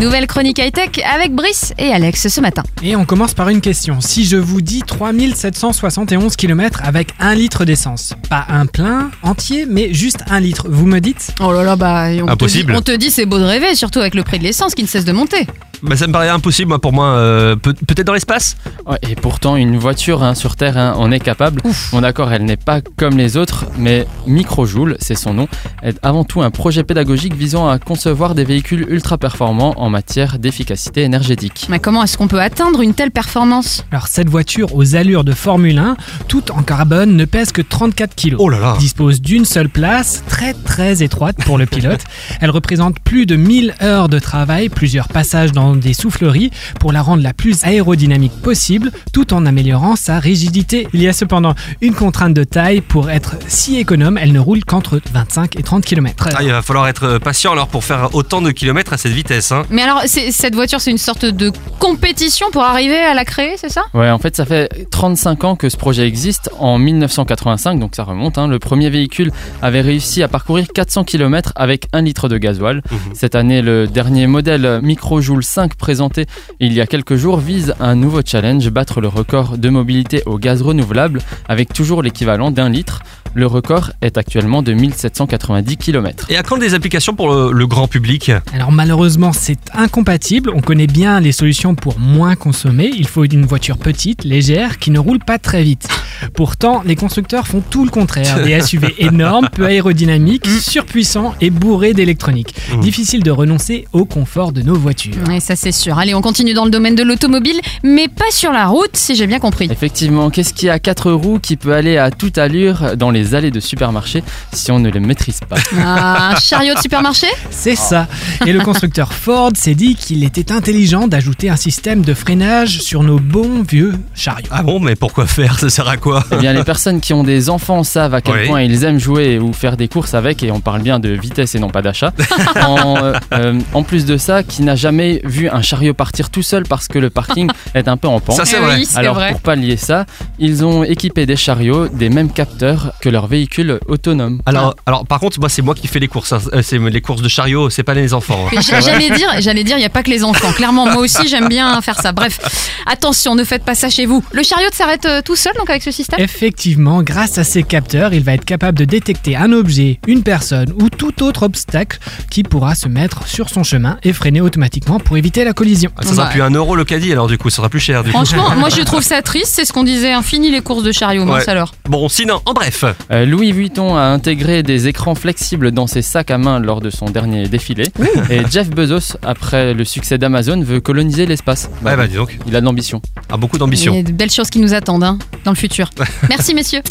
Nouvelle chronique high-tech avec Brice et Alex ce matin. Et on commence par une question. Si je vous dis 3771 km avec un litre d'essence, pas un plein entier, mais juste un litre, vous me dites? Oh là là, bah, on, Impossible. Te dit, on te dit c'est beau de rêver, surtout avec le prix de l'essence qui ne cesse de monter. Bah, ça me paraît impossible, moi, pour moi. euh, peut- Peut-être dans l'espace Ouais, et pourtant, une voiture hein, sur Terre, hein, on est capable. Bon, d'accord, elle n'est pas comme les autres, mais Microjoule, c'est son nom, est avant tout un projet pédagogique visant à concevoir des véhicules ultra performants en matière d'efficacité énergétique. Mais comment est-ce qu'on peut atteindre une telle performance? Alors cette voiture aux allures de Formule 1, toute en carbone, ne pèse que 34 kg. Oh là là dispose d'une seule place, très très étroite pour le pilote. Elle représente plus de 1000 heures de travail, plusieurs passages dans des souffleries pour la rendre la plus aérodynamique possible, tout en améliorant sa rigidité. Il y a cependant une contrainte de taille pour être si économe, elle ne roule qu'entre 25 et 30 km. Ah, Il va falloir être patient alors pour faire autant de kilomètres à cette vitesse. Hein. Mais alors, cette voiture, c'est une sorte de compétition pour arriver à la créer, c'est ça? Ouais, en fait, ça fait 35 ans que ce projet existe. En 1985, donc ça remonte, hein, le premier véhicule avait réussi à parcourir 400 km avec 1 litre de gasoil. Mhm. Cette année, le dernier modèle Microjoule 5 présenté il y a quelques jours vise un nouveau challenge, battre le record de mobilité au gaz renouvelable avec toujours l'équivalent d'un litre. Le record est actuellement de 1790 km. Et à quand des applications pour le, le grand public? Alors malheureusement c'est incompatible, on connaît bien les solutions pour moins consommer, il faut une voiture petite, légère, qui ne roule pas très vite. Pourtant les constructeurs font tout le contraire, des SUV énormes, peu aérodynamiques, surpuissants et bourrés d'électronique. Mm. Difficile de renoncer au confort de nos voitures. Oui, ça c'est sûr. Allez, on continue dans le domaine de l'automobile, mais pas sur la route, si j'ai bien compris. Effectivement, qu'est-ce qui a quatre roues qui peut aller à toute allure dans les allées de supermarché si on ne les maîtrise pas Ah, un chariot de supermarché? C'est ça. Et le constructeur Ford s'est dit qu'il était intelligent d'ajouter un système de freinage sur nos bons vieux chariots. Ah bon, mais pourquoi faire? Ça sert à quoi? Eh bien, les personnes qui ont des enfants savent à quel Oui. point ils aiment jouer ou faire des courses avec, et on parle bien de vitesse et non pas d'achat. en, euh, euh, en plus de ça, qui n'a jamais vu un chariot partir tout seul parce que le parking est un peu en pente. Ça, c'est vrai. Alors vrai. pour pallier ça, ils ont équipé des chariots des mêmes capteurs que leurs véhicules autonomes. alors, alors, par contre, moi, c'est moi qui fais les courses. hein. Euh, C'est les courses de chariot, c'est pas les enfants. hein. J'allais dire, j'allais dire, il n'y a pas que les enfants. Clairement, moi aussi, j'aime bien faire ça. Bref, attention, ne faites pas ça chez vous. Le chariot s'arrête euh, tout seul, donc avec ce système? Effectivement, grâce à ces capteurs, il va être capable de détecter un objet, une personne ou tout autre obstacle qui pourra se mettre sur son chemin et freiner automatiquement pour éviter la collision. Ah, ça sera Bah. plus un euro le caddie, alors du coup, ça sera plus cher. Du coup. Franchement, moi je trouve ça triste. C'est ce qu'on disait, hein, fini les courses de chariot, mince Ouais. alors. Bon, sinon, en bref. Euh, Louis Vuitton a intégré des écrans flexibles dans ses sacs à main lors de son dernier défilé. Et Jeff Bezos, après le succès d'Amazon, veut coloniser l'espace. Bah, Ouais, bah, dis donc. Il a de l'ambition. Ah, beaucoup Il d'ambition. y a de belles choses qui nous attendent hein, dans le futur. Merci messieurs.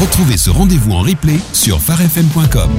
Retrouvez ce rendez-vous en replay sur farfm.com.